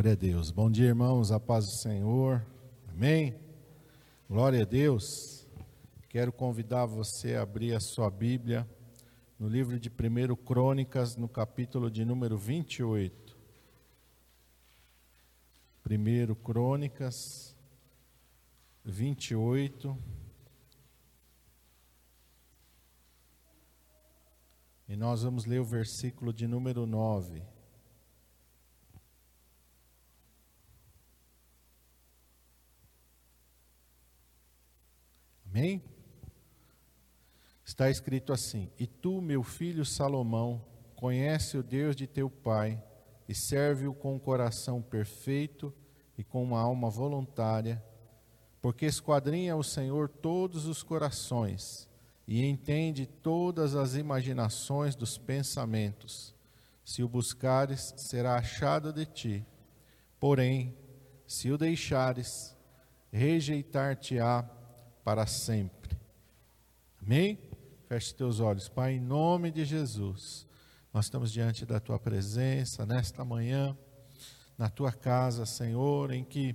Glória a Deus. Bom dia, irmãos. A paz do Senhor. Amém. Glória a Deus. Quero convidar você a abrir a sua Bíblia no livro de 1 Crônicas, no capítulo de número 28. 1 Crônicas 28. E nós vamos ler o versículo de número 9. Amém? Está escrito assim: E tu, meu filho Salomão, conhece o Deus de teu pai e serve-o com um coração perfeito e com uma alma voluntária, porque esquadrinha o Senhor todos os corações e entende todas as imaginações dos pensamentos. Se o buscares, será achado de ti. Porém, se o deixares, rejeitar-te-á para sempre. Amém? Feche teus olhos, Pai, em nome de Jesus. Nós estamos diante da tua presença nesta manhã, na tua casa, Senhor, em que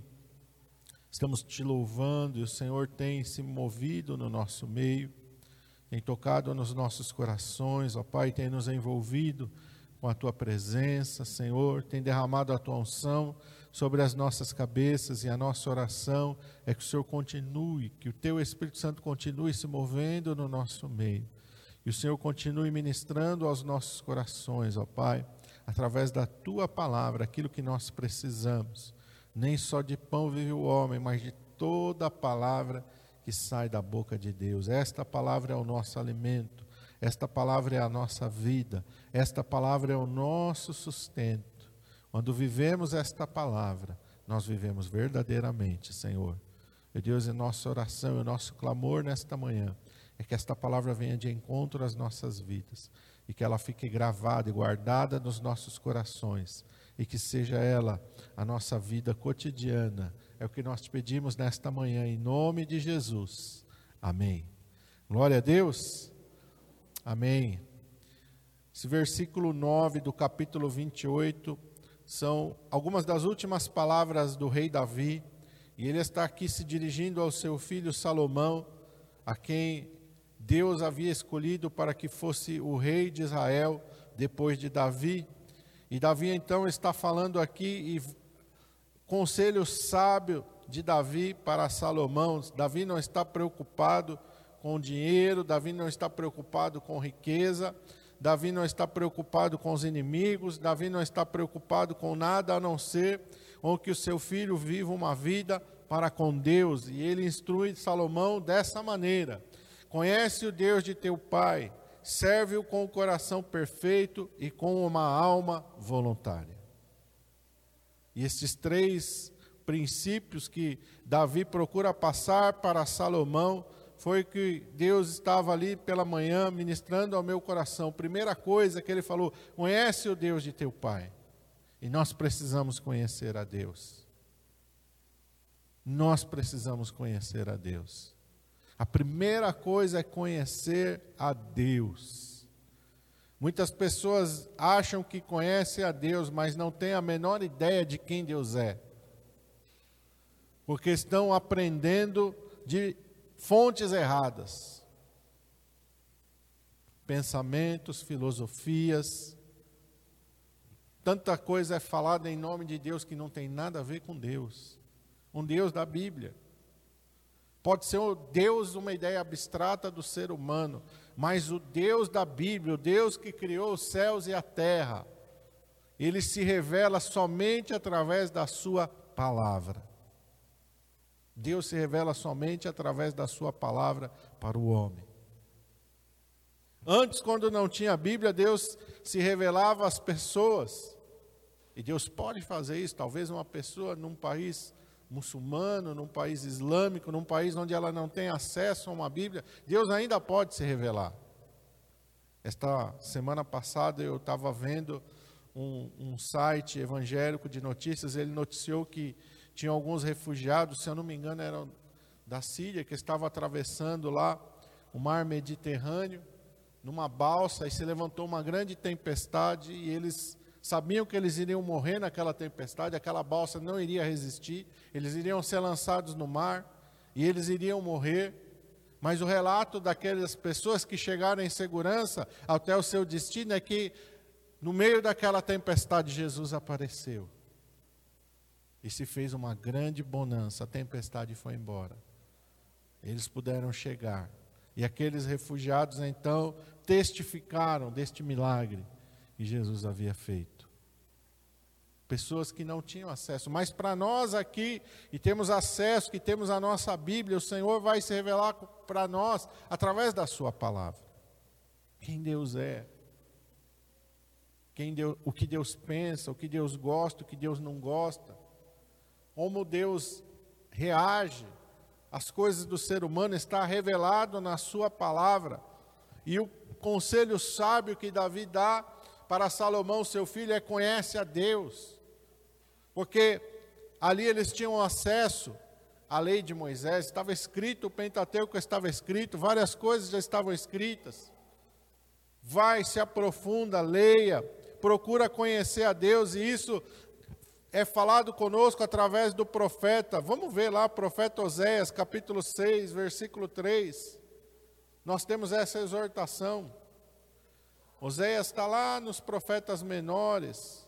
estamos te louvando e o Senhor tem se movido no nosso meio tem tocado nos nossos corações, ó Pai, tem nos envolvido com a tua presença, Senhor, tem derramado a tua unção sobre as nossas cabeças e a nossa oração é que o Senhor continue, que o teu Espírito Santo continue se movendo no nosso meio. E o Senhor continue ministrando aos nossos corações, ó Pai, através da tua palavra, aquilo que nós precisamos. Nem só de pão vive o homem, mas de toda a palavra que sai da boca de Deus. Esta palavra é o nosso alimento, esta palavra é a nossa vida, esta palavra é o nosso sustento. Quando vivemos esta palavra, nós vivemos verdadeiramente, Senhor. E Deus, em nossa oração, e nosso clamor nesta manhã, é que esta palavra venha de encontro às nossas vidas e que ela fique gravada e guardada nos nossos corações e que seja ela a nossa vida cotidiana é o que nós te pedimos nesta manhã, em nome de Jesus. Amém. Glória a Deus. Amém. Esse versículo 9 do capítulo 28 são algumas das últimas palavras do rei Davi, e ele está aqui se dirigindo ao seu filho Salomão, a quem Deus havia escolhido para que fosse o rei de Israel depois de Davi. E Davi então está falando aqui e Conselho sábio de Davi para Salomão. Davi não está preocupado com dinheiro, Davi não está preocupado com riqueza, Davi não está preocupado com os inimigos, Davi não está preocupado com nada a não ser com que o seu filho viva uma vida para com Deus. E ele instrui Salomão dessa maneira: Conhece o Deus de teu pai, serve-o com o coração perfeito e com uma alma voluntária. E esses três princípios que Davi procura passar para Salomão foi que Deus estava ali pela manhã ministrando ao meu coração. Primeira coisa que ele falou: conhece o Deus de teu pai. E nós precisamos conhecer a Deus. Nós precisamos conhecer a Deus. A primeira coisa é conhecer a Deus. Muitas pessoas acham que conhecem a Deus, mas não têm a menor ideia de quem Deus é. Porque estão aprendendo de fontes erradas. Pensamentos, filosofias. Tanta coisa é falada em nome de Deus que não tem nada a ver com Deus. Um Deus da Bíblia. Pode ser o Deus uma ideia abstrata do ser humano, mas o Deus da Bíblia, o Deus que criou os céus e a terra, ele se revela somente através da sua palavra. Deus se revela somente através da sua palavra para o homem. Antes, quando não tinha Bíblia, Deus se revelava às pessoas. E Deus pode fazer isso, talvez uma pessoa num país muçulmano, num país islâmico, num país onde ela não tem acesso a uma Bíblia, Deus ainda pode se revelar. Esta semana passada eu estava vendo um, um, site evangélico de notícias, ele noticiou que tinha alguns refugiados, se eu não me engano, eram da Síria, que estavam atravessando lá o mar Mediterrâneo, numa balsa, e se levantou uma grande tempestade, e eles sabiam que eles iriam morrer naquela tempestade, aquela balsa não iria resistir, eles iriam ser lançados no mar e eles iriam morrer. Mas o relato daquelas pessoas que chegaram em segurança até o seu destino é que, no meio daquela tempestade, Jesus apareceu. E se fez uma grande bonança, a tempestade foi embora. Eles puderam chegar. E aqueles refugiados então testificaram deste milagre que Jesus havia feito. Pessoas que não tinham acesso, mas para nós aqui, e temos acesso, que temos a nossa Bíblia, o Senhor vai se revelar para nós através da Sua palavra. Quem Deus é, quem Deus, o que Deus pensa, o que Deus gosta, o que Deus não gosta, como Deus reage às coisas do ser humano, está revelado na Sua palavra. E o conselho sábio que Davi dá para Salomão, seu filho, é conhece a Deus. Porque ali eles tinham acesso à lei de Moisés, estava escrito, o Pentateuco estava escrito, várias coisas já estavam escritas. Vai, se aprofunda, leia, procura conhecer a Deus, e isso é falado conosco através do profeta. Vamos ver lá, profeta Oséias, capítulo 6, versículo 3. Nós temos essa exortação. Oséias está lá nos profetas menores,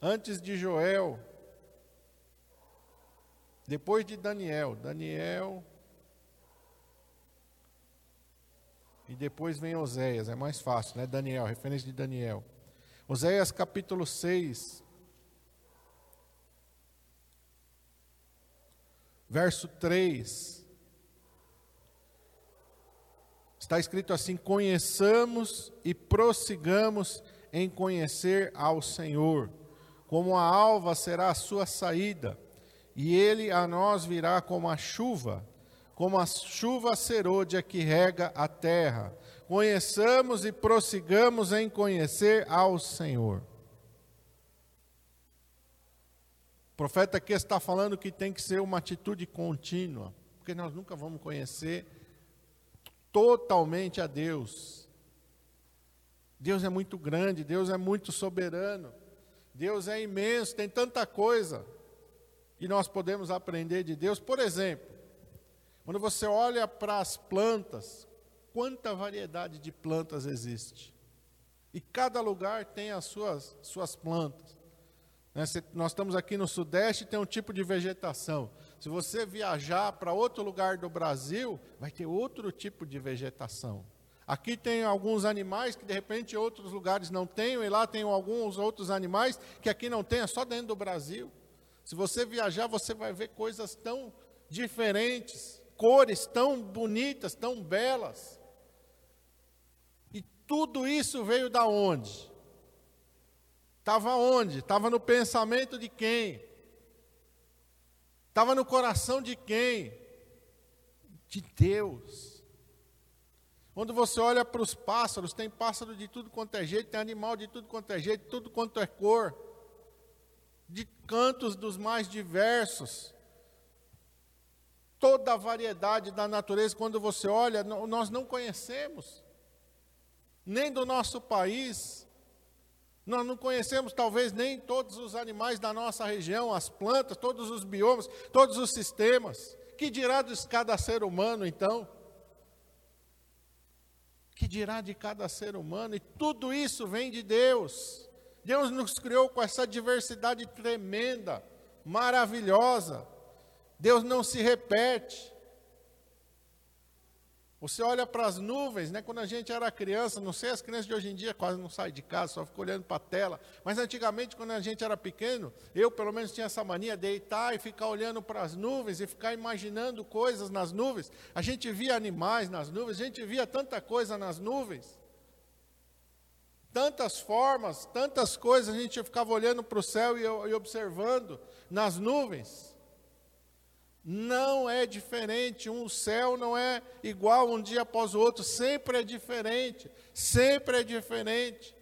antes de Joel, depois de Daniel. Daniel. E depois vem Oséias, é mais fácil, né? Daniel, referência de Daniel. Oséias capítulo 6, verso 3. Está escrito assim: conheçamos e prossigamos em conhecer ao Senhor. Como a alva será a sua saída, e ele a nós virá como a chuva, como a chuva serôdia que rega a terra. Conheçamos e prossigamos em conhecer ao Senhor. O profeta aqui está falando que tem que ser uma atitude contínua, porque nós nunca vamos conhecer totalmente a Deus. Deus é muito grande, Deus é muito soberano, Deus é imenso, tem tanta coisa que nós podemos aprender de Deus. Por exemplo, quando você olha para as plantas, quanta variedade de plantas existe. E cada lugar tem as suas, suas plantas. Né? Nós estamos aqui no Sudeste, tem um tipo de vegetação. Se você viajar para outro lugar do Brasil, vai ter outro tipo de vegetação. Aqui tem alguns animais que de repente outros lugares não têm, e lá tem alguns outros animais que aqui não tem, é só dentro do Brasil. Se você viajar, você vai ver coisas tão diferentes, cores tão bonitas, tão belas. Tudo isso veio da onde? Estava onde? Estava no pensamento de quem? Estava no coração de quem? De Deus. Quando você olha para os pássaros, tem pássaro de tudo quanto é jeito, tem animal de tudo quanto é jeito, tudo quanto é cor, de cantos dos mais diversos. Toda a variedade da natureza, quando você olha, nós não conhecemos, nem do nosso país, nós não conhecemos talvez nem todos os animais da nossa região, as plantas, todos os biomas, todos os sistemas. Que dirá de cada ser humano então? Que dirá de cada ser humano? E tudo isso vem de Deus. Deus nos criou com essa diversidade tremenda, maravilhosa. Deus não se repete. Você olha para as nuvens, né? Quando a gente era criança, não sei, as crianças de hoje em dia quase não saem de casa, só ficam olhando para a tela. Mas antigamente, quando a gente era pequeno, eu pelo menos tinha essa mania, deitar e ficar olhando para as nuvens e ficar imaginando coisas nas nuvens. A gente via animais nas nuvens, a gente via tanta coisa nas nuvens. Tantas formas, tantas coisas, a gente ficava olhando para o céu e, e observando nas nuvens. Não é diferente, um céu não é igual um dia após o outro, sempre é diferente, sempre é diferente.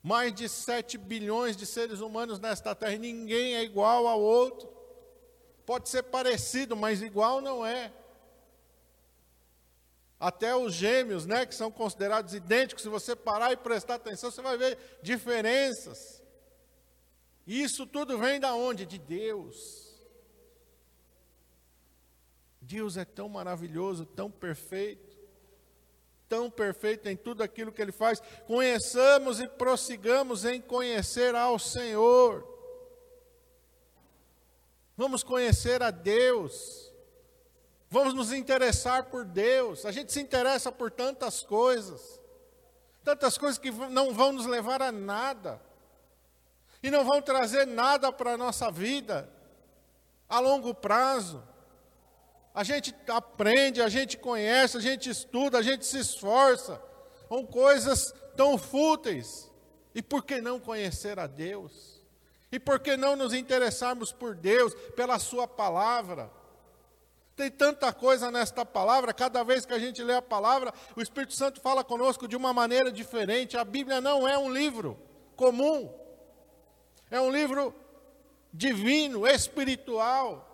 Mais de 7 bilhões de seres humanos nesta terra, ninguém é igual ao outro. Pode ser parecido, mas igual não é. Até os gêmeos, né, que são considerados idênticos, se você parar e prestar atenção, você vai ver diferenças. Isso tudo vem da onde? De Deus. Deus é tão maravilhoso, tão perfeito, tão perfeito em tudo aquilo que Ele faz. Conheçamos e prossigamos em conhecer ao Senhor. Vamos conhecer a Deus. Vamos nos interessar por Deus. A gente se interessa por tantas coisas, tantas coisas que não vão nos levar a nada, e não vão trazer nada para a nossa vida a longo prazo. A gente aprende, a gente conhece, a gente estuda, a gente se esforça com coisas tão fúteis. E por que não conhecer a Deus? E por que não nos interessarmos por Deus, pela Sua palavra? Tem tanta coisa nesta palavra, cada vez que a gente lê a palavra, o Espírito Santo fala conosco de uma maneira diferente. A Bíblia não é um livro comum, é um livro divino, espiritual.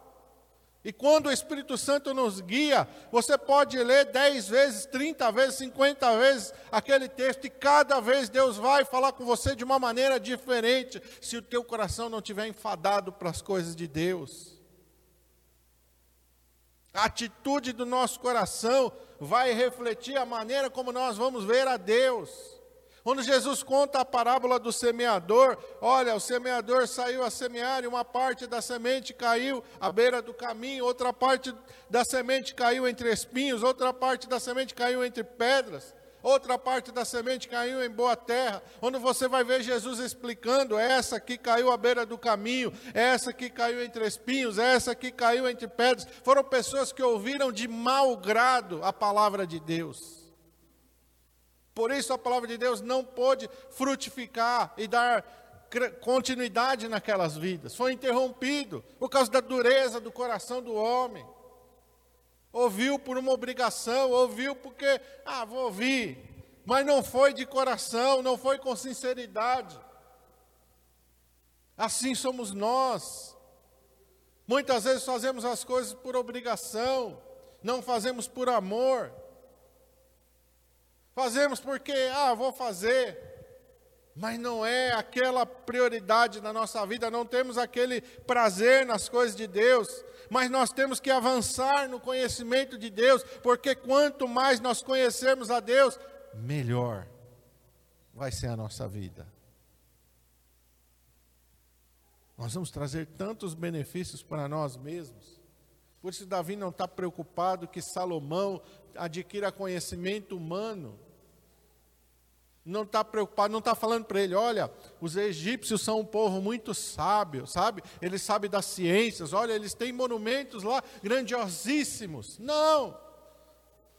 E quando o Espírito Santo nos guia, você pode ler 10 vezes, 30 vezes, 50 vezes aquele texto, e cada vez Deus vai falar com você de uma maneira diferente, se o teu coração não estiver enfadado para as coisas de Deus. A atitude do nosso coração vai refletir a maneira como nós vamos ver a Deus. Quando Jesus conta a parábola do semeador, olha, o semeador saiu a semear e uma parte da semente caiu à beira do caminho, outra parte da semente caiu entre espinhos, outra parte da semente caiu entre pedras outra parte da semente caiu em boa terra, onde você vai ver Jesus explicando: essa que caiu à beira do caminho, essa que caiu entre espinhos, essa que caiu entre pedras. Foram pessoas que ouviram de mau grado a palavra de Deus. Por isso a palavra de Deus não pôde frutificar e dar continuidade naquelas vidas. Foi interrompido por causa da dureza do coração do homem ouviu por uma obrigação, ouviu porque, ah, vou ouvir, mas não foi de coração, não foi com sinceridade. Assim somos nós. Muitas vezes fazemos as coisas por obrigação, não fazemos por amor. Fazemos porque, ah, vou fazer. Mas não é aquela prioridade na nossa vida, não temos aquele prazer nas coisas de Deus, mas nós temos que avançar no conhecimento de Deus, porque quanto mais nós conhecermos a Deus, melhor vai ser a nossa vida. Nós vamos trazer tantos benefícios para nós mesmos. Por isso, Davi não está preocupado que Salomão adquira conhecimento humano não está preocupado, não está falando para ele, olha, os egípcios são um povo muito sábio, sabe? Eles sabem das ciências, olha, eles têm monumentos lá grandiosíssimos. Não!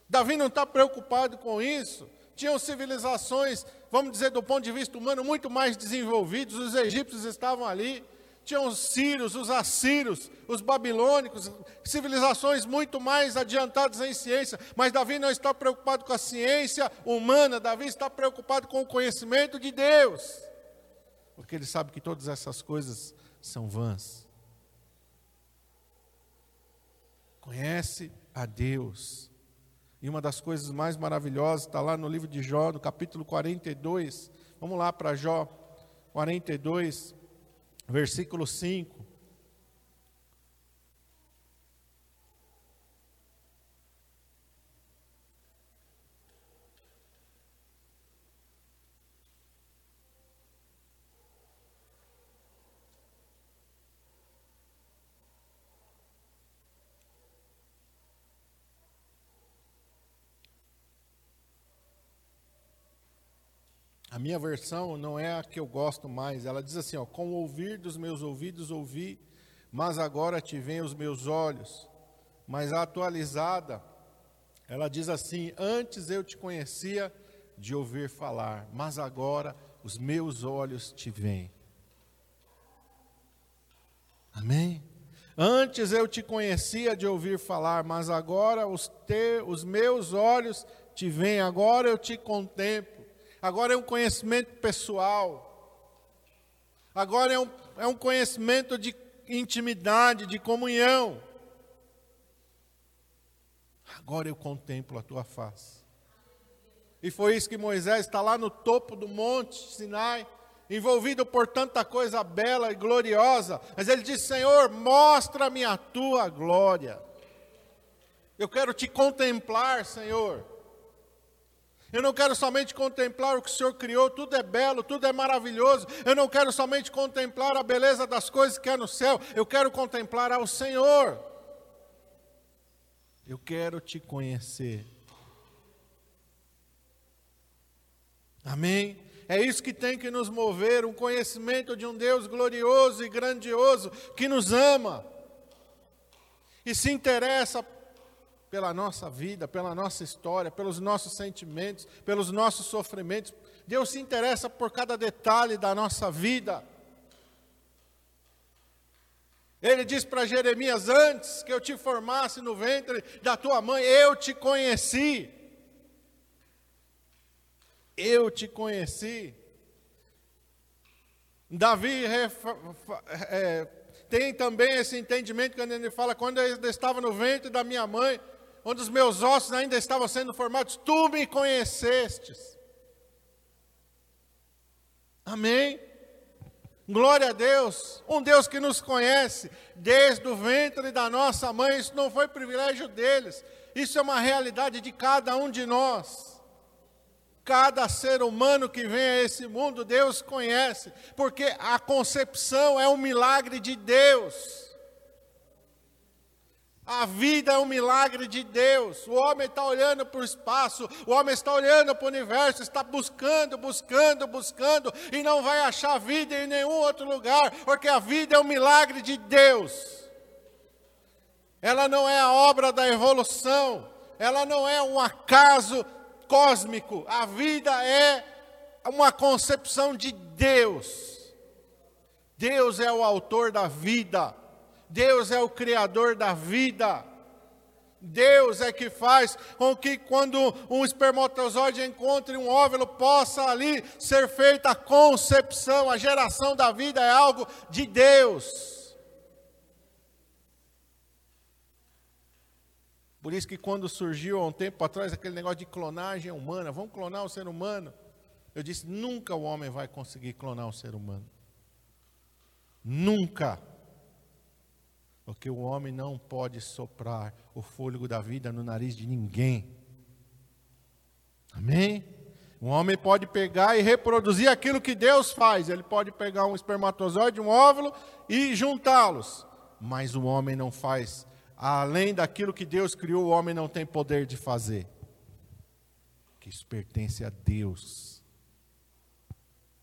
Davi não está preocupado com isso. Tinham civilizações, vamos dizer, do ponto de vista humano, muito mais desenvolvidos, os egípcios estavam ali tinham os sírios, os assírios, os babilônicos, civilizações muito mais adiantadas em ciência, mas Davi não está preocupado com a ciência humana, Davi está preocupado com o conhecimento de Deus, porque ele sabe que todas essas coisas são vãs. Conhece a Deus. E uma das coisas mais maravilhosas está lá no livro de Jó, no capítulo 42. Vamos lá para Jó 42 versículo 5. A minha versão não é a que eu gosto mais. Ela diz assim: ó, com ouvir dos meus ouvidos ouvi, mas agora te veem os meus olhos. Mas a atualizada, ela diz assim: Antes eu te conhecia de ouvir falar, mas agora os meus olhos te veem. Amém? Antes eu te conhecia de ouvir falar, mas agora os, te, os meus olhos te veem, agora eu te contemplo agora é um conhecimento pessoal, agora é um, é um conhecimento de intimidade, de comunhão. Agora eu contemplo a tua face. E foi isso que Moisés está lá no topo do monte Sinai, envolvido por tanta coisa bela e gloriosa. Mas ele disse: Senhor, mostra-me a tua glória. Eu quero te contemplar, Senhor. Eu não quero somente contemplar o que o Senhor criou, tudo é belo, tudo é maravilhoso. Eu não quero somente contemplar a beleza das coisas que há no céu, eu quero contemplar ao Senhor. Eu quero te conhecer. Amém? É isso que tem que nos mover, um conhecimento de um Deus glorioso e grandioso que nos ama e se interessa pela nossa vida, pela nossa história, pelos nossos sentimentos, pelos nossos sofrimentos. Deus se interessa por cada detalhe da nossa vida. Ele diz para Jeremias: Antes que eu te formasse no ventre da tua mãe, eu te conheci. Eu te conheci. Davi é, tem também esse entendimento quando ele fala: quando eu estava no ventre da minha mãe, onde os meus ossos ainda estavam sendo formados, tu me conhecestes. Amém? Glória a Deus, um Deus que nos conhece desde o ventre da nossa mãe, isso não foi privilégio deles, isso é uma realidade de cada um de nós. Cada ser humano que vem a esse mundo, Deus conhece, porque a concepção é um milagre de Deus. A vida é um milagre de Deus. O homem está olhando para o espaço, o homem está olhando para o universo, está buscando, buscando, buscando, e não vai achar vida em nenhum outro lugar, porque a vida é um milagre de Deus. Ela não é a obra da evolução, ela não é um acaso cósmico. A vida é uma concepção de Deus. Deus é o autor da vida. Deus é o criador da vida. Deus é que faz com que quando um espermatozoide encontre um óvulo possa ali ser feita a concepção, a geração da vida é algo de Deus. Por isso que quando surgiu há um tempo atrás aquele negócio de clonagem humana, vamos clonar o ser humano. Eu disse, nunca o homem vai conseguir clonar o ser humano. Nunca. Porque o homem não pode soprar o fôlego da vida no nariz de ninguém. Amém? Um homem pode pegar e reproduzir aquilo que Deus faz. Ele pode pegar um espermatozoide, um óvulo e juntá-los. Mas o homem não faz. Além daquilo que Deus criou, o homem não tem poder de fazer. Que isso pertence a Deus.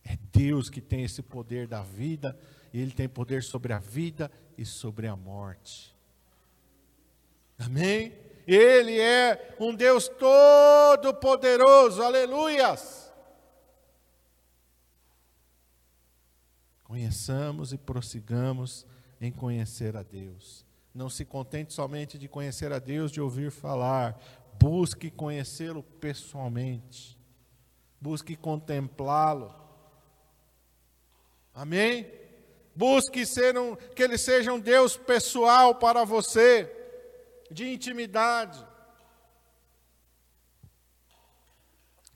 É Deus que tem esse poder da vida, e Ele tem poder sobre a vida e sobre a morte. Amém? Ele é um Deus todo-poderoso, aleluias. Conheçamos e prossigamos em conhecer a Deus. Não se contente somente de conhecer a Deus, de ouvir falar. Busque conhecê-lo pessoalmente. Busque contemplá-lo. Amém? Busque ser um, que ele seja um Deus pessoal para você, de intimidade.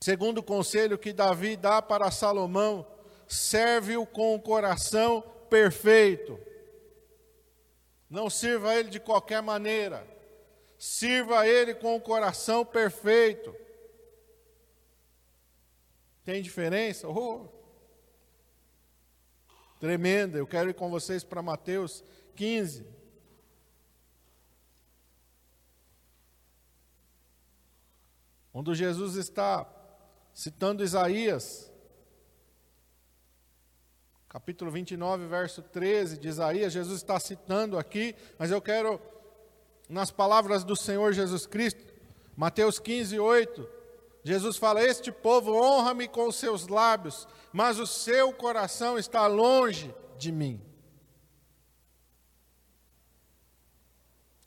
Segundo o conselho que Davi dá para Salomão, serve-o com o coração perfeito. Não sirva ele de qualquer maneira. Sirva ele com o coração perfeito. Tem diferença? Oh, tremenda. Eu quero ir com vocês para Mateus 15. Onde Jesus está citando Isaías, capítulo 29, verso 13 de Isaías, Jesus está citando aqui, mas eu quero, nas palavras do Senhor Jesus Cristo, Mateus 15, 8, Jesus fala: Este povo honra-me com os seus lábios, mas o seu coração está longe de mim.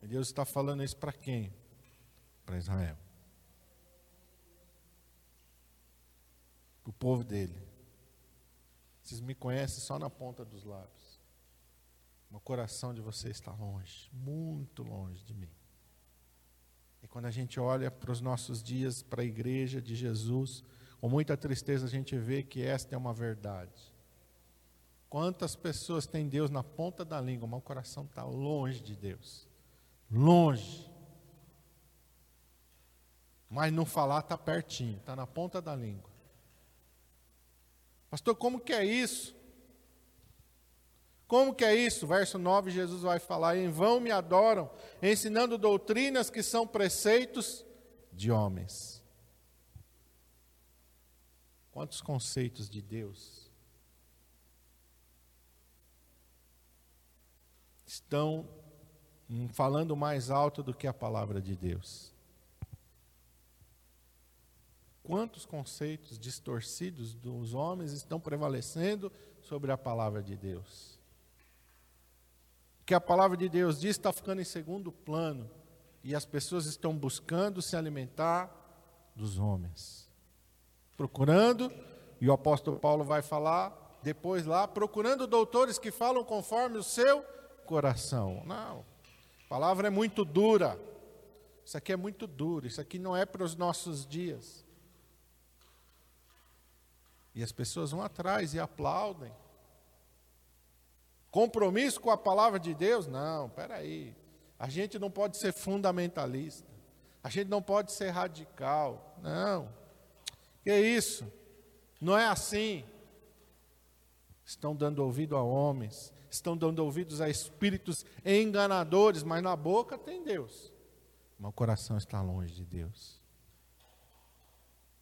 E Deus está falando isso para quem? Para Israel. O povo dele. Vocês me conhecem só na ponta dos lábios. O coração de vocês está longe, muito longe de mim. E quando a gente olha para os nossos dias, para a igreja de Jesus, com muita tristeza a gente vê que esta é uma verdade. Quantas pessoas têm Deus na ponta da língua, mas o coração está longe de Deus. Longe. Mas não falar está pertinho, está na ponta da língua. Pastor, como que é isso? Como que é isso? Verso 9, Jesus vai falar: Em vão me adoram, ensinando doutrinas que são preceitos de homens. Quantos conceitos de Deus estão falando mais alto do que a palavra de Deus? Quantos conceitos distorcidos dos homens estão prevalecendo sobre a palavra de Deus? Que a palavra de Deus diz está ficando em segundo plano e as pessoas estão buscando se alimentar dos homens. Procurando, e o apóstolo Paulo vai falar depois lá, procurando doutores que falam conforme o seu coração. Não, a palavra é muito dura. Isso aqui é muito duro, isso aqui não é para os nossos dias. E as pessoas vão atrás e aplaudem. Compromisso com a palavra de Deus? Não, aí. A gente não pode ser fundamentalista. A gente não pode ser radical. Não. Que isso? Não é assim. Estão dando ouvido a homens, estão dando ouvidos a espíritos enganadores, mas na boca tem Deus. Mas o coração está longe de Deus.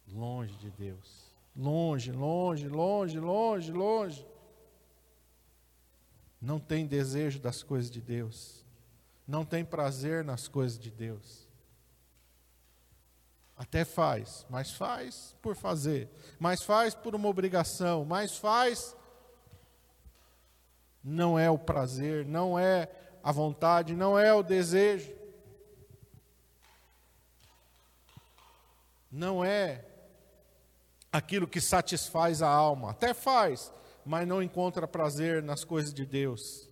Longe de Deus. Longe, longe, longe, longe, longe não tem desejo das coisas de Deus, não tem prazer nas coisas de Deus. Até faz, mas faz por fazer, mas faz por uma obrigação, mas faz. Não é o prazer, não é a vontade, não é o desejo. Não é aquilo que satisfaz a alma. Até faz, mas não encontra prazer nas coisas de Deus.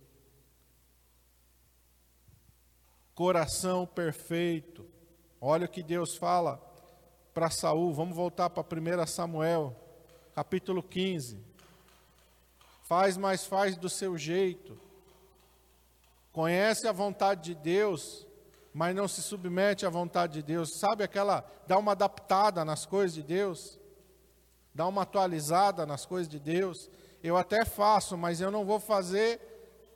Coração perfeito. Olha o que Deus fala para Saul. Vamos voltar para 1 Samuel, capítulo 15. Faz, mas faz do seu jeito. Conhece a vontade de Deus, mas não se submete à vontade de Deus. Sabe aquela, dá uma adaptada nas coisas de Deus, dá uma atualizada nas coisas de Deus eu até faço, mas eu não vou fazer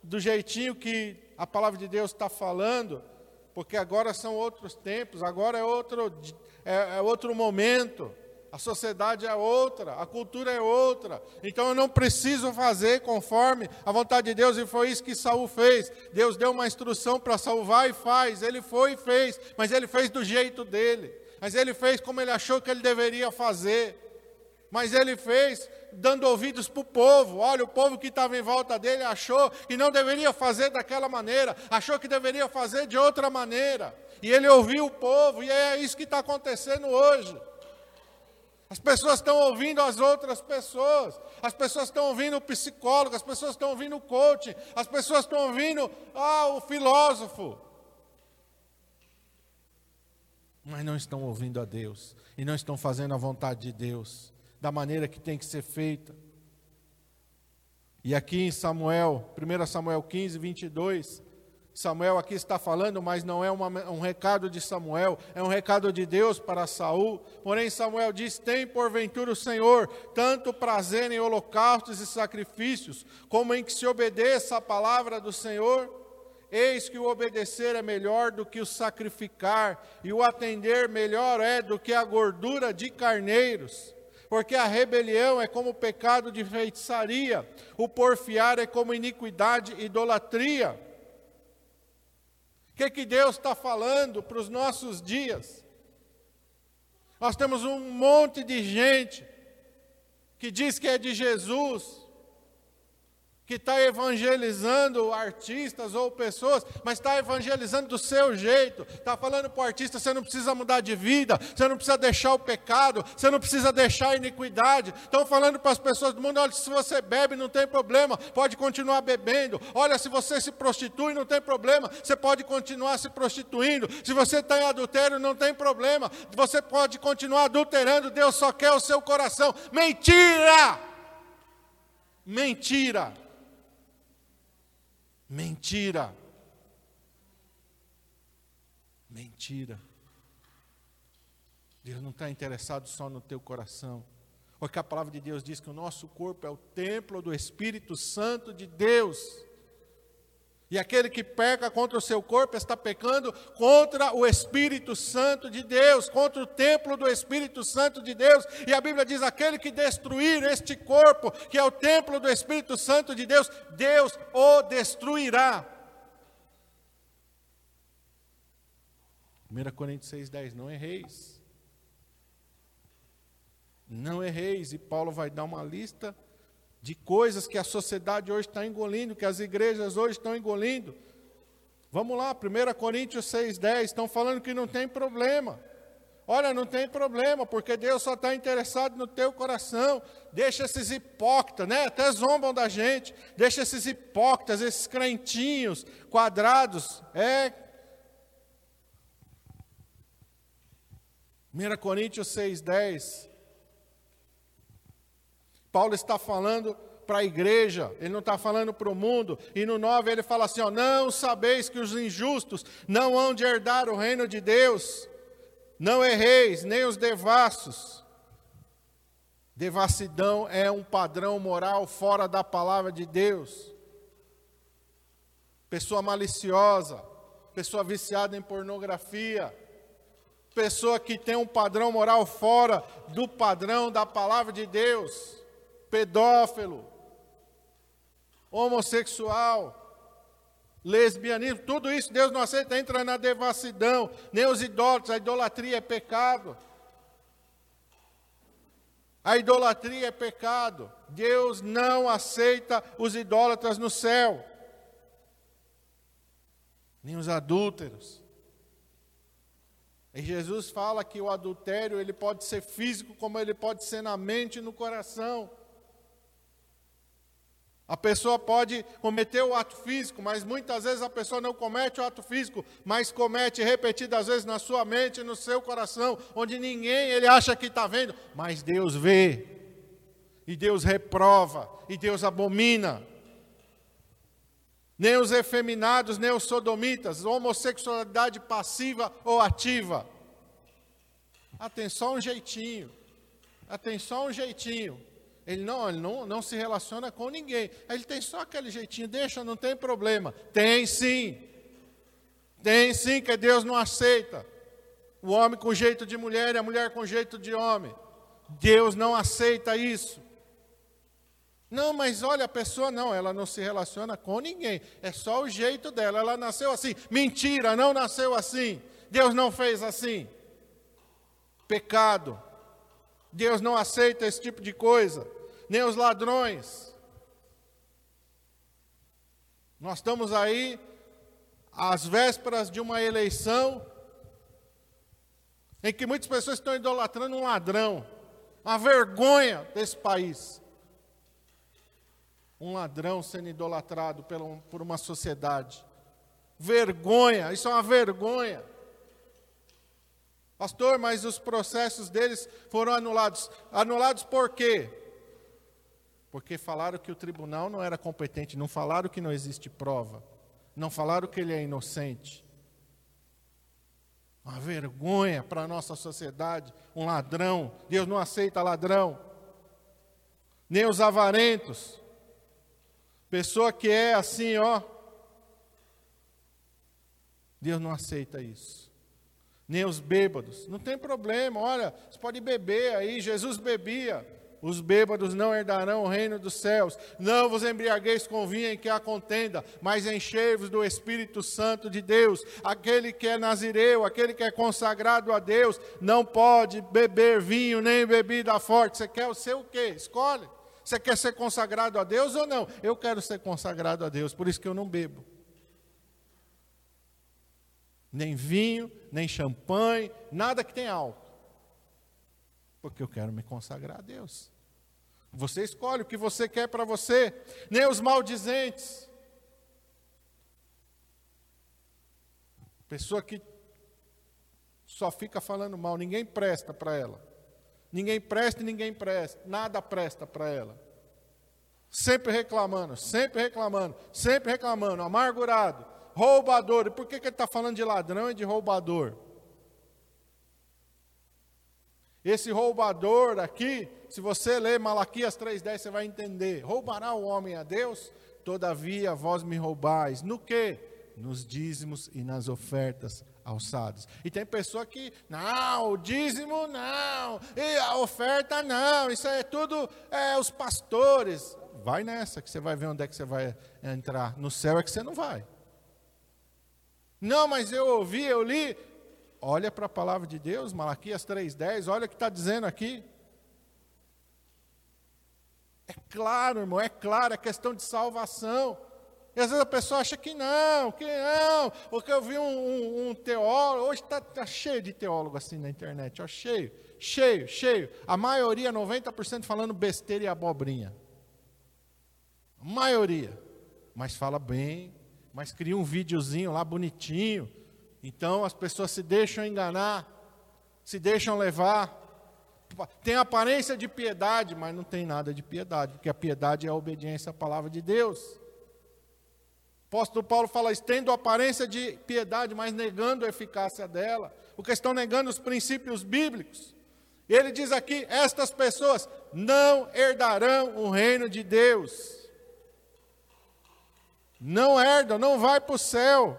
do jeitinho que a palavra de Deus está falando, porque agora são outros tempos, agora é outro, é, é outro momento, a sociedade é outra, a cultura é outra, então eu não preciso fazer conforme a vontade de Deus, e foi isso que Saul fez. Deus deu uma instrução para Saul, vai e faz, ele foi e fez, mas ele fez do jeito dele, mas ele fez como ele achou que ele deveria fazer, mas ele fez dando ouvidos para o povo. Olha, o povo que estava em volta dele achou que não deveria fazer daquela maneira, achou que deveria fazer de outra maneira. E ele ouviu o povo, e é isso que está acontecendo hoje. As pessoas estão ouvindo as outras pessoas, as pessoas estão ouvindo o psicólogo, as pessoas estão ouvindo o coach, as pessoas estão ouvindo ah, o filósofo. Mas não estão ouvindo a Deus e não estão fazendo a vontade de Deus da maneira que tem que ser feita. E aqui em Samuel, 1 Samuel 15, 22, Samuel aqui está falando, mas não é uma, um recado de Samuel, é um recado de Deus para Saul. Porém, Samuel diz: Tem porventura o Senhor tanto prazer em holocaustos e sacrifícios, como em que se obedeça a palavra do Senhor? Eis que o obedecer é melhor do que o sacrificar, e o atender melhor é do que a gordura de carneiros porque a rebelião é como pecado de feitiçaria, o porfiar é como iniquidade e idolatria. O que, que Deus está falando para os nossos dias? Nós temos um monte de gente que diz que é de Jesus, que está evangelizando artistas ou pessoas, mas está evangelizando do seu jeito. Está falando para o artista: você não precisa mudar de vida, você não precisa deixar o pecado, você não precisa deixar a iniquidade. Estão falando para as pessoas do mundo: olha, se você bebe, não tem problema, pode continuar bebendo. Olha, se você se prostitui, não tem problema, você pode continuar se prostituindo. Se você está em adultério, não tem problema, você pode continuar adulterando. Deus só quer o seu coração. Mentira! Mentira! Mentira. Mentira. Deus não está interessado só no teu coração. Porque a palavra de Deus diz que o nosso corpo é o templo do Espírito Santo de Deus. E aquele que peca contra o seu corpo está pecando contra o Espírito Santo de Deus, contra o templo do Espírito Santo de Deus. E a Bíblia diz: aquele que destruir este corpo, que é o templo do Espírito Santo de Deus, Deus o destruirá. 1 Coríntios 6,10: Não erreis. Não erreis. E Paulo vai dar uma lista de coisas que a sociedade hoje está engolindo, que as igrejas hoje estão engolindo. Vamos lá, 1 Coríntios 6,10, estão falando que não tem problema. Olha, não tem problema, porque Deus só está interessado no teu coração. Deixa esses hipócritas, né? Até zombam da gente. Deixa esses hipócritas, esses crentinhos quadrados. É. 1 Coríntios 6,10. Paulo está falando para a igreja, ele não está falando para o mundo. E no 9 ele fala assim: ó, Não sabeis que os injustos não hão de herdar o reino de Deus, não erreis, nem os devassos. Devassidão é um padrão moral fora da palavra de Deus. Pessoa maliciosa, pessoa viciada em pornografia, pessoa que tem um padrão moral fora do padrão da palavra de Deus pedófilo, homossexual, lesbianismo, tudo isso Deus não aceita, entra na devassidão, nem os idólatras, a idolatria é pecado. A idolatria é pecado. Deus não aceita os idólatras no céu, nem os adúlteros. E Jesus fala que o adultério ele pode ser físico, como ele pode ser na mente e no coração. A pessoa pode cometer o ato físico, mas muitas vezes a pessoa não comete o ato físico, mas comete repetidas vezes na sua mente, no seu coração, onde ninguém ele acha que está vendo, mas Deus vê, e Deus reprova, e Deus abomina. Nem os efeminados, nem os sodomitas, homossexualidade passiva ou ativa. Tem só um jeitinho. Tem só um jeitinho. Ele não, ele não, não se relaciona com ninguém. Ele tem só aquele jeitinho, deixa, não tem problema. Tem sim. Tem sim, que Deus não aceita. O homem com jeito de mulher e a mulher com jeito de homem. Deus não aceita isso. Não, mas olha, a pessoa não, ela não se relaciona com ninguém. É só o jeito dela. Ela nasceu assim. Mentira, não nasceu assim. Deus não fez assim. Pecado. Deus não aceita esse tipo de coisa, nem os ladrões. Nós estamos aí às vésperas de uma eleição em que muitas pessoas estão idolatrando um ladrão, uma vergonha desse país. Um ladrão sendo idolatrado por uma sociedade. Vergonha, isso é uma vergonha. Pastor, mas os processos deles foram anulados. Anulados por quê? Porque falaram que o tribunal não era competente, não falaram que não existe prova, não falaram que ele é inocente. Uma vergonha para a nossa sociedade, um ladrão. Deus não aceita ladrão. Nem os avarentos. Pessoa que é assim, ó. Deus não aceita isso nem os bêbados. Não tem problema, olha, você pode beber aí, Jesus bebia. Os bêbados não herdarão o reino dos céus. Não vos embriagueis com vinho em que há contenda, mas enchei-vos do Espírito Santo de Deus. Aquele que é nazireu, aquele que é consagrado a Deus, não pode beber vinho nem bebida forte. Você quer o seu o quê? Escolhe. Você quer ser consagrado a Deus ou não? Eu quero ser consagrado a Deus, por isso que eu não bebo. Nem vinho, nem champanhe, nada que tenha álcool. Porque eu quero me consagrar a Deus. Você escolhe o que você quer para você, nem os maldizentes. Pessoa que só fica falando mal, ninguém presta para ela. Ninguém presta e ninguém presta, nada presta para ela. Sempre reclamando, sempre reclamando, sempre reclamando, amargurado, roubador. E por que, que ele está falando de ladrão e de roubador? Esse roubador aqui, se você ler Malaquias 3,10, você vai entender. Roubará o homem a Deus? Todavia vós me roubais. No que? Nos dízimos e nas ofertas alçados. E tem pessoa que, não, o dízimo não, e a oferta não, isso é tudo é, os pastores. Vai nessa que você vai ver onde é que você vai entrar. No céu é que você não vai. Não, mas eu ouvi, eu li. Olha para a palavra de Deus, Malaquias 3,10, olha o que está dizendo aqui. É claro, irmão, é claro, é questão de salvação. E às vezes a pessoa acha que não, que não, porque eu vi um, um, um teólogo, hoje está tá cheio de teólogo assim na internet, ó, cheio, cheio, cheio. A maioria, 90% falando besteira e abobrinha. A maioria. Mas fala bem, mas cria um videozinho lá bonitinho. Então as pessoas se deixam enganar, se deixam levar. Tem aparência de piedade, mas não tem nada de piedade, porque a piedade é a obediência à palavra de Deus apóstolo Paulo fala, estendo aparência de piedade, mas negando a eficácia dela, porque estão negando os princípios bíblicos. Ele diz aqui: estas pessoas não herdarão o reino de Deus. Não herdam, não vai para o céu.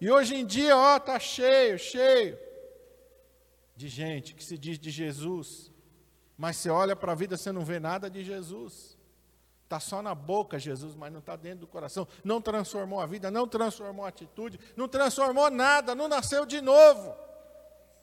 E hoje em dia, ó, está cheio, cheio de gente que se diz de Jesus, mas você olha para a vida, você não vê nada de Jesus. Está só na boca Jesus, mas não está dentro do coração. Não transformou a vida, não transformou a atitude, não transformou nada, não nasceu de novo.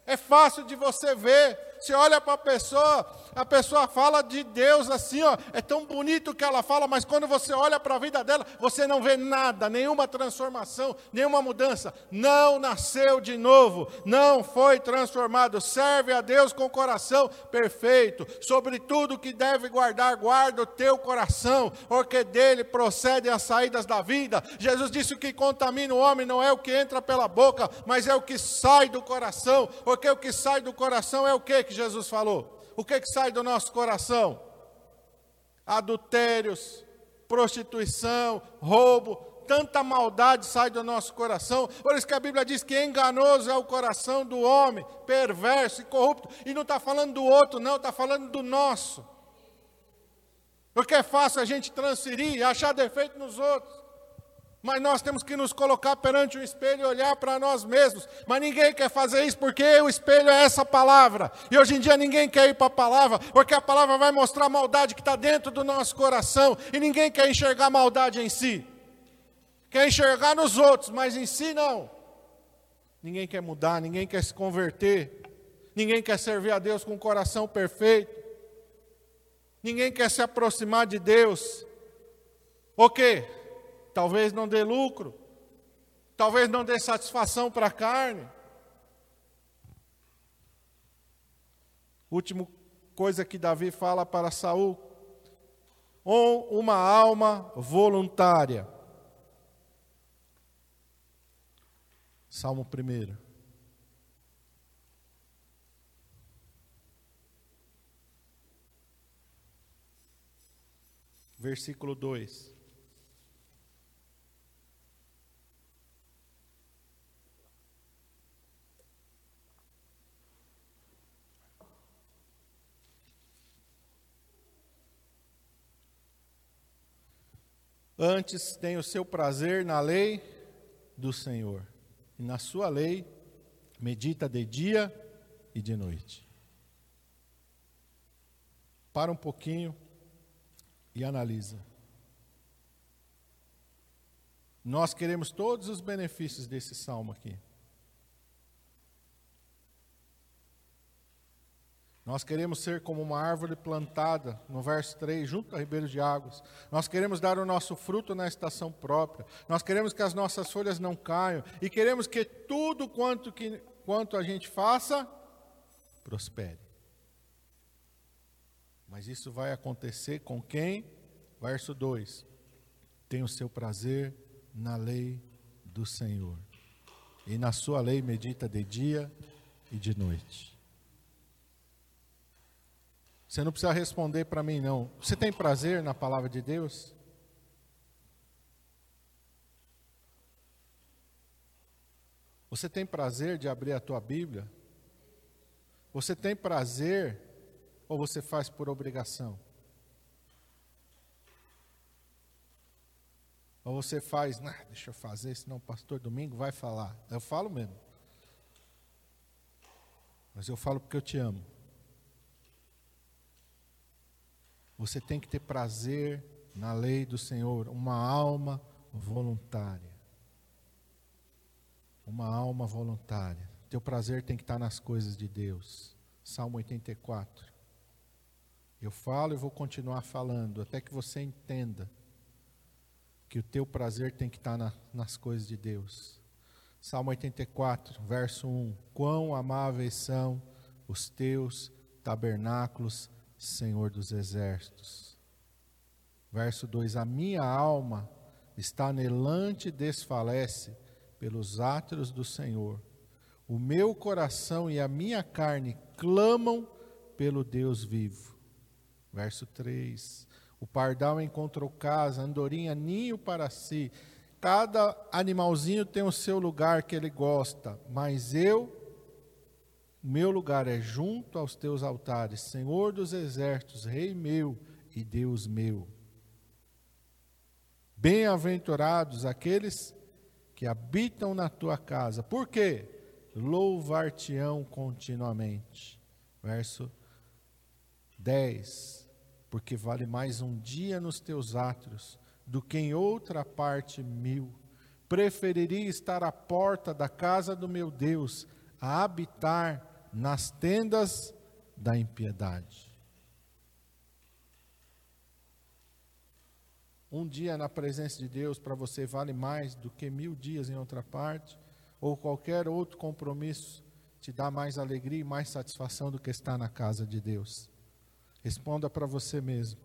É fácil de você ver. Você olha para a pessoa, a pessoa fala de Deus assim, ó, é tão bonito que ela fala, mas quando você olha para a vida dela, você não vê nada, nenhuma transformação, nenhuma mudança. Não nasceu de novo, não foi transformado. Serve a Deus com coração perfeito. Sobre tudo que deve guardar, guarda o teu coração, porque dele procedem as saídas da vida. Jesus disse que contamina o homem não é o que entra pela boca, mas é o que sai do coração, porque o que sai do coração é o que que Jesus falou? O que, que sai do nosso coração? Adultérios, prostituição, roubo, tanta maldade sai do nosso coração. Por isso que a Bíblia diz que enganoso é o coração do homem, perverso e corrupto. E não está falando do outro, não, está falando do nosso. Porque é fácil a gente transferir e achar defeito nos outros. Mas nós temos que nos colocar perante o espelho e olhar para nós mesmos. Mas ninguém quer fazer isso porque o espelho é essa palavra. E hoje em dia ninguém quer ir para a palavra, porque a palavra vai mostrar a maldade que está dentro do nosso coração. E ninguém quer enxergar a maldade em si. Quer enxergar nos outros, mas em si não. Ninguém quer mudar, ninguém quer se converter. Ninguém quer servir a Deus com um coração perfeito. Ninguém quer se aproximar de Deus. O quê? Talvez não dê lucro, talvez não dê satisfação para a carne. Última coisa que Davi fala para Saul, ou uma alma voluntária. Salmo 1. Versículo 2. Antes tem o seu prazer na lei do Senhor, e na sua lei medita de dia e de noite. Para um pouquinho e analisa. Nós queremos todos os benefícios desse salmo aqui. Nós queremos ser como uma árvore plantada, no verso 3, junto a ribeiros de águas. Nós queremos dar o nosso fruto na estação própria. Nós queremos que as nossas folhas não caiam. E queremos que tudo quanto, que, quanto a gente faça, prospere. Mas isso vai acontecer com quem? Verso 2: Tem o seu prazer na lei do Senhor, e na sua lei medita de dia e de noite. Você não precisa responder para mim, não. Você tem prazer na palavra de Deus? Você tem prazer de abrir a tua Bíblia? Você tem prazer ou você faz por obrigação? Ou você faz, nah, deixa eu fazer, senão o pastor domingo vai falar. Eu falo mesmo. Mas eu falo porque eu te amo. Você tem que ter prazer na lei do Senhor, uma alma voluntária. Uma alma voluntária. Teu prazer tem que estar nas coisas de Deus. Salmo 84. Eu falo e vou continuar falando até que você entenda que o teu prazer tem que estar na, nas coisas de Deus. Salmo 84, verso 1: Quão amáveis são os teus tabernáculos, Senhor dos exércitos. Verso 2: A minha alma está anelante e desfalece pelos átrios do Senhor. O meu coração e a minha carne clamam pelo Deus vivo. Verso 3: O pardal encontrou casa, andorinha ninho para si. Cada animalzinho tem o seu lugar que ele gosta, mas eu meu lugar é junto aos teus altares, Senhor dos exércitos, Rei meu e Deus meu. Bem-aventurados aqueles que habitam na tua casa. Por quê? Louvar-te-ão continuamente. Verso 10. Porque vale mais um dia nos teus átrios do que em outra parte mil. Preferiria estar à porta da casa do meu Deus a habitar nas tendas da impiedade. Um dia na presença de Deus para você vale mais do que mil dias em outra parte, ou qualquer outro compromisso te dá mais alegria e mais satisfação do que estar na casa de Deus. Responda para você mesmo.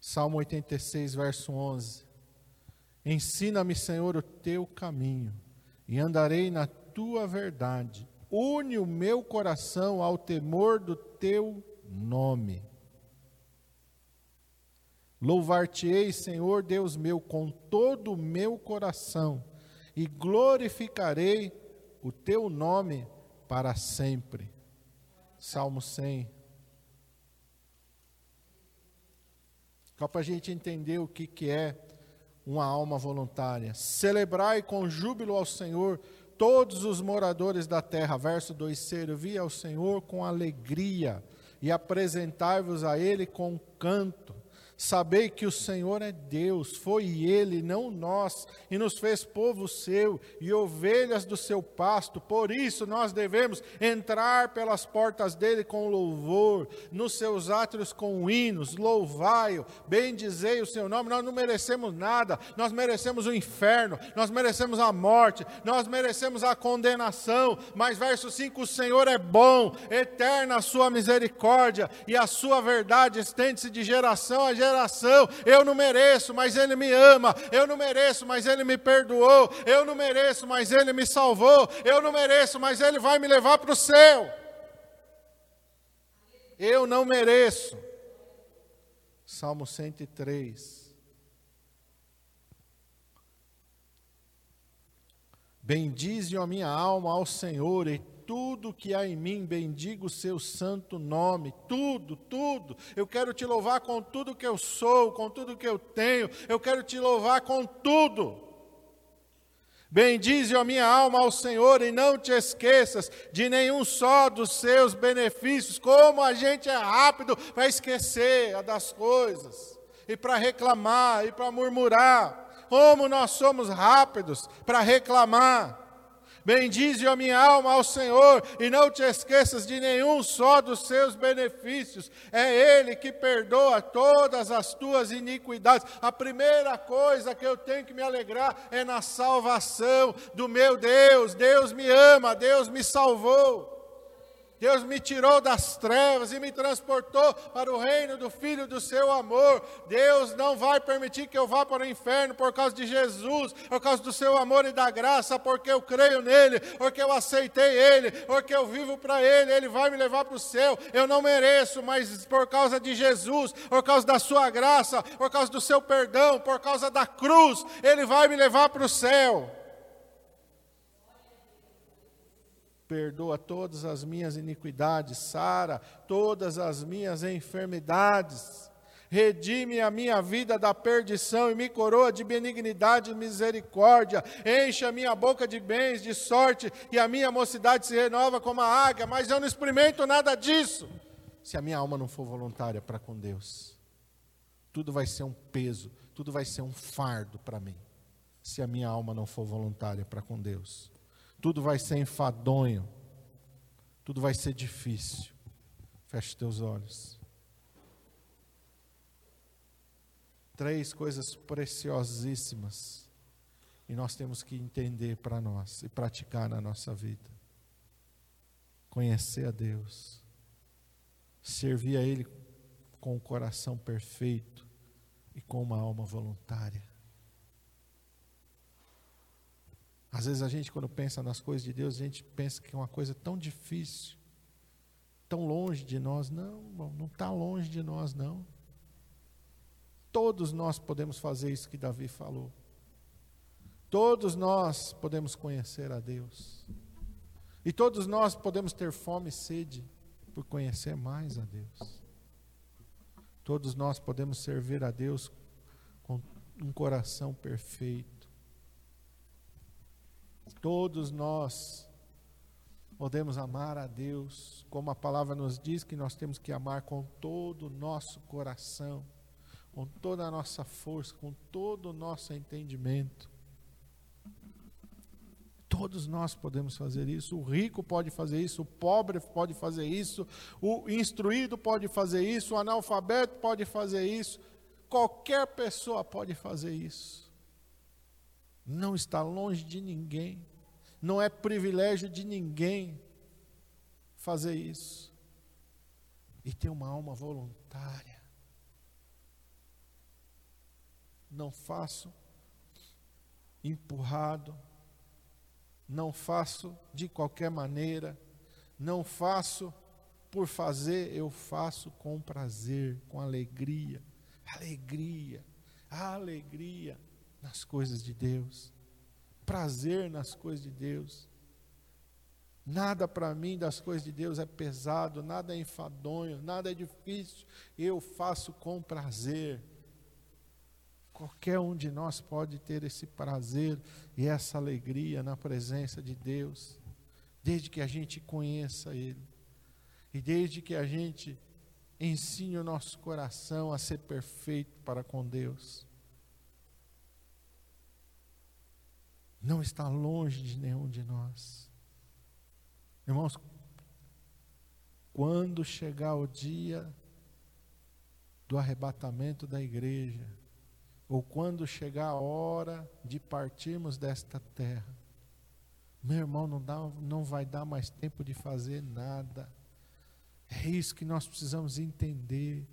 Salmo 86, verso 11. Ensina-me, Senhor, o teu caminho, e andarei na tua verdade. Une o meu coração ao temor do teu nome. Louvar-te-ei, Senhor Deus meu, com todo o meu coração, e glorificarei o teu nome para sempre. Salmo 100. Só para a gente entender o que, que é uma alma voluntária. Celebrai com júbilo ao Senhor todos os moradores da terra. Verso 2: Servi ao Senhor com alegria e apresentai-vos a Ele com canto. Sabei que o Senhor é Deus, foi Ele, não nós, e nos fez povo seu e ovelhas do seu pasto. Por isso nós devemos entrar pelas portas dele com louvor, nos seus átrios com hinos, louvai-o, bendizei o seu nome. Nós não merecemos nada, nós merecemos o inferno, nós merecemos a morte, nós merecemos a condenação. Mas verso 5: o Senhor é bom, eterna a sua misericórdia, e a sua verdade estende-se de geração a geração Eu não mereço, mas Ele me ama. Eu não mereço, mas Ele me perdoou. Eu não mereço, mas Ele me salvou. Eu não mereço, mas Ele vai me levar para o céu. Eu não mereço. Salmo 103. Bendize a minha alma ao Senhor e tudo que há em mim, bendigo o seu santo nome, tudo, tudo. Eu quero te louvar com tudo que eu sou, com tudo que eu tenho, eu quero te louvar com tudo. Bendize a minha alma ao Senhor e não te esqueças de nenhum só dos seus benefícios. Como a gente é rápido para esquecer das coisas, e para reclamar, e para murmurar. Como nós somos rápidos para reclamar. Bendize a minha alma ao Senhor e não te esqueças de nenhum só dos seus benefícios. É Ele que perdoa todas as tuas iniquidades. A primeira coisa que eu tenho que me alegrar é na salvação do meu Deus. Deus me ama, Deus me salvou. Deus me tirou das trevas e me transportou para o reino do Filho do seu amor. Deus não vai permitir que eu vá para o inferno por causa de Jesus, por causa do seu amor e da graça, porque eu creio nele, porque eu aceitei ele, porque eu vivo para ele, ele vai me levar para o céu. Eu não mereço, mas por causa de Jesus, por causa da sua graça, por causa do seu perdão, por causa da cruz, ele vai me levar para o céu. Perdoa todas as minhas iniquidades, sara todas as minhas enfermidades, redime a minha vida da perdição e me coroa de benignidade e misericórdia, enche a minha boca de bens, de sorte, e a minha mocidade se renova como a águia, mas eu não experimento nada disso, se a minha alma não for voluntária para com Deus. Tudo vai ser um peso, tudo vai ser um fardo para mim, se a minha alma não for voluntária para com Deus tudo vai ser enfadonho, tudo vai ser difícil. Feche teus olhos. Três coisas preciosíssimas e nós temos que entender para nós e praticar na nossa vida. Conhecer a Deus, servir a Ele com o coração perfeito e com uma alma voluntária. Às vezes a gente, quando pensa nas coisas de Deus, a gente pensa que é uma coisa tão difícil, tão longe de nós. Não, não está longe de nós, não. Todos nós podemos fazer isso que Davi falou. Todos nós podemos conhecer a Deus. E todos nós podemos ter fome e sede por conhecer mais a Deus. Todos nós podemos servir a Deus com um coração perfeito Todos nós podemos amar a Deus, como a palavra nos diz que nós temos que amar com todo o nosso coração, com toda a nossa força, com todo o nosso entendimento. Todos nós podemos fazer isso. O rico pode fazer isso, o pobre pode fazer isso, o instruído pode fazer isso, o analfabeto pode fazer isso. Qualquer pessoa pode fazer isso não está longe de ninguém, não é privilégio de ninguém fazer isso. E ter uma alma voluntária. Não faço empurrado, não faço de qualquer maneira, não faço por fazer, eu faço com prazer, com alegria. Alegria, alegria nas coisas de Deus, prazer nas coisas de Deus. Nada para mim das coisas de Deus é pesado, nada é enfadonho, nada é difícil. Eu faço com prazer. Qualquer um de nós pode ter esse prazer e essa alegria na presença de Deus, desde que a gente conheça Ele e desde que a gente ensine o nosso coração a ser perfeito para com Deus. Não está longe de nenhum de nós. Irmãos, quando chegar o dia do arrebatamento da igreja, ou quando chegar a hora de partirmos desta terra, meu irmão, não, dá, não vai dar mais tempo de fazer nada. É isso que nós precisamos entender.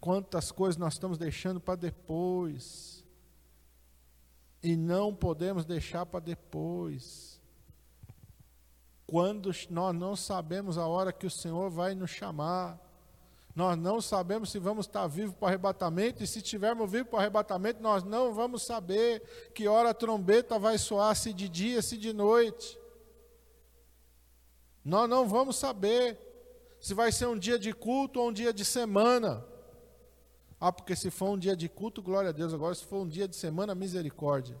Quantas coisas nós estamos deixando para depois. E não podemos deixar para depois. Quando nós não sabemos a hora que o Senhor vai nos chamar, nós não sabemos se vamos estar vivos para o arrebatamento, e se estivermos vivos para o arrebatamento, nós não vamos saber que hora a trombeta vai soar, se de dia, se de noite. Nós não vamos saber se vai ser um dia de culto ou um dia de semana. Ah, porque se for um dia de culto, glória a Deus. Agora, se for um dia de semana, misericórdia.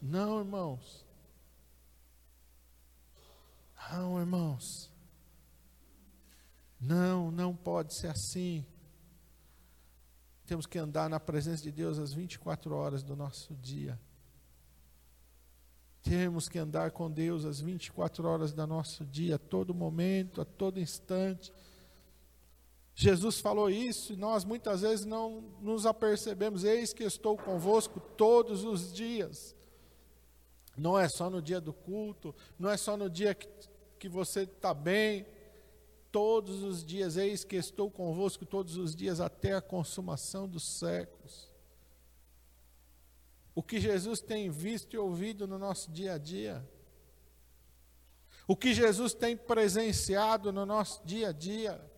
Não, irmãos. Não, irmãos. Não, não pode ser assim. Temos que andar na presença de Deus as 24 horas do nosso dia. Temos que andar com Deus as 24 horas do nosso dia, a todo momento, a todo instante. Jesus falou isso e nós muitas vezes não nos apercebemos. Eis que estou convosco todos os dias. Não é só no dia do culto, não é só no dia que, que você está bem. Todos os dias, eis que estou convosco todos os dias até a consumação dos séculos o que Jesus tem visto e ouvido no nosso dia a dia, o que Jesus tem presenciado no nosso dia a dia.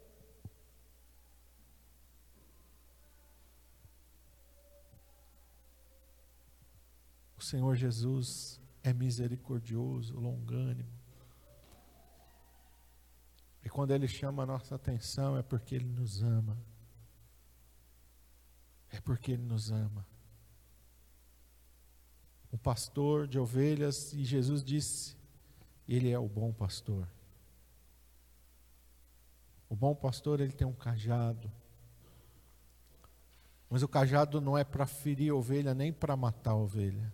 O Senhor Jesus é misericordioso, longânimo. E quando Ele chama a nossa atenção é porque Ele nos ama. É porque Ele nos ama um pastor de ovelhas, e Jesus disse: Ele é o bom pastor. O bom pastor, ele tem um cajado. Mas o cajado não é para ferir a ovelha, nem para matar a ovelha.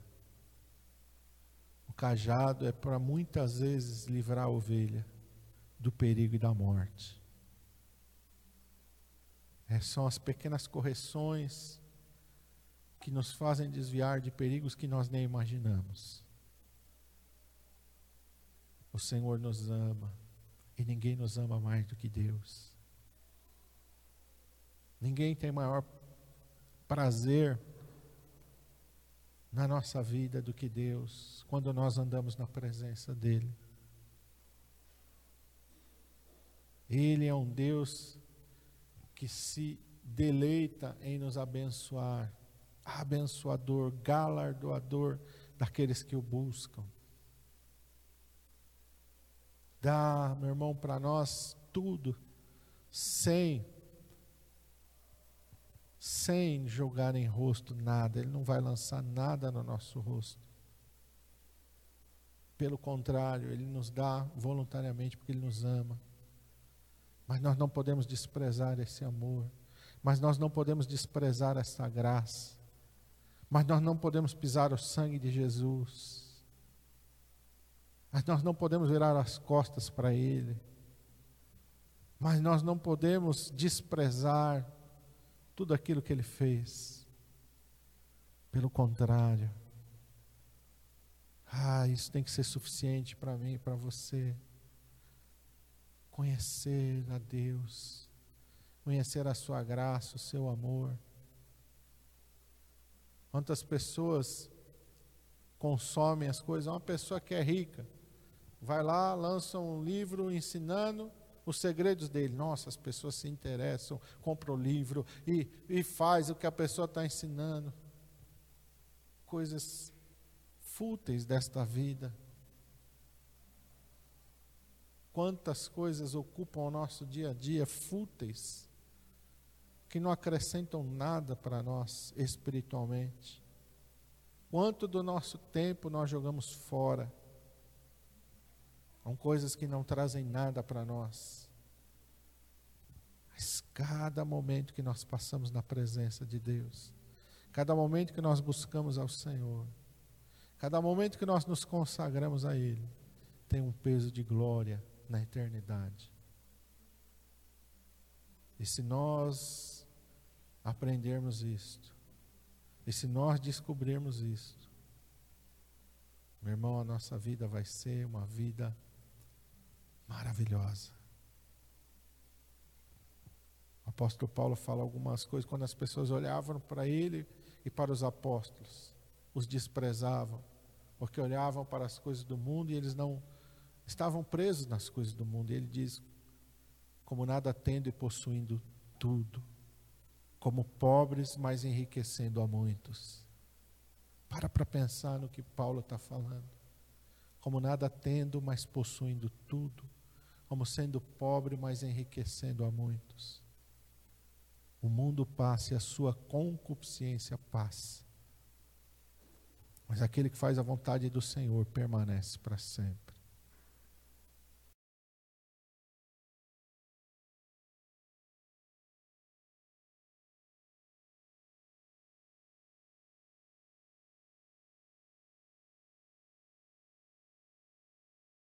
Cajado é para muitas vezes livrar a ovelha do perigo e da morte. É, são as pequenas correções que nos fazem desviar de perigos que nós nem imaginamos. O Senhor nos ama e ninguém nos ama mais do que Deus. Ninguém tem maior prazer na nossa vida do que Deus, quando nós andamos na presença dEle. Ele é um Deus que se deleita em nos abençoar abençoador, galardoador daqueles que o buscam. Dá, meu irmão, para nós tudo, sem, sem jogar em rosto nada. Ele não vai lançar nada no nosso rosto. Pelo contrário, Ele nos dá voluntariamente porque Ele nos ama. Mas nós não podemos desprezar esse amor. Mas nós não podemos desprezar essa graça. Mas nós não podemos pisar o sangue de Jesus. Mas nós não podemos virar as costas para Ele. Mas nós não podemos desprezar tudo aquilo que Ele fez. Pelo contrário. Ah, isso tem que ser suficiente para mim e para você. Conhecer a Deus, conhecer a Sua graça, o Seu amor Quantas pessoas consomem as coisas? Uma pessoa que é rica, vai lá, lança um livro ensinando os segredos dele. Nossa, as pessoas se interessam, compram o livro e, e faz o que a pessoa está ensinando. Coisas fúteis desta vida. Quantas coisas ocupam o nosso dia a dia fúteis que não acrescentam nada para nós espiritualmente. Quanto do nosso tempo nós jogamos fora? São coisas que não trazem nada para nós. Mas cada momento que nós passamos na presença de Deus, cada momento que nós buscamos ao Senhor, cada momento que nós nos consagramos a Ele, tem um peso de glória na eternidade. E se nós aprendermos isto, e se nós descobrirmos isto, meu irmão, a nossa vida vai ser uma vida maravilhosa. O apóstolo Paulo fala algumas coisas quando as pessoas olhavam para ele e para os apóstolos, os desprezavam, porque olhavam para as coisas do mundo e eles não estavam presos nas coisas do mundo. E ele diz: como nada tendo e possuindo tudo, como pobres, mas enriquecendo a muitos. Para para pensar no que Paulo está falando. Como nada tendo, mas possuindo tudo. Como sendo pobre, mas enriquecendo a muitos. O mundo passa e a sua concupiscência passa. Mas aquele que faz a vontade do Senhor permanece para sempre.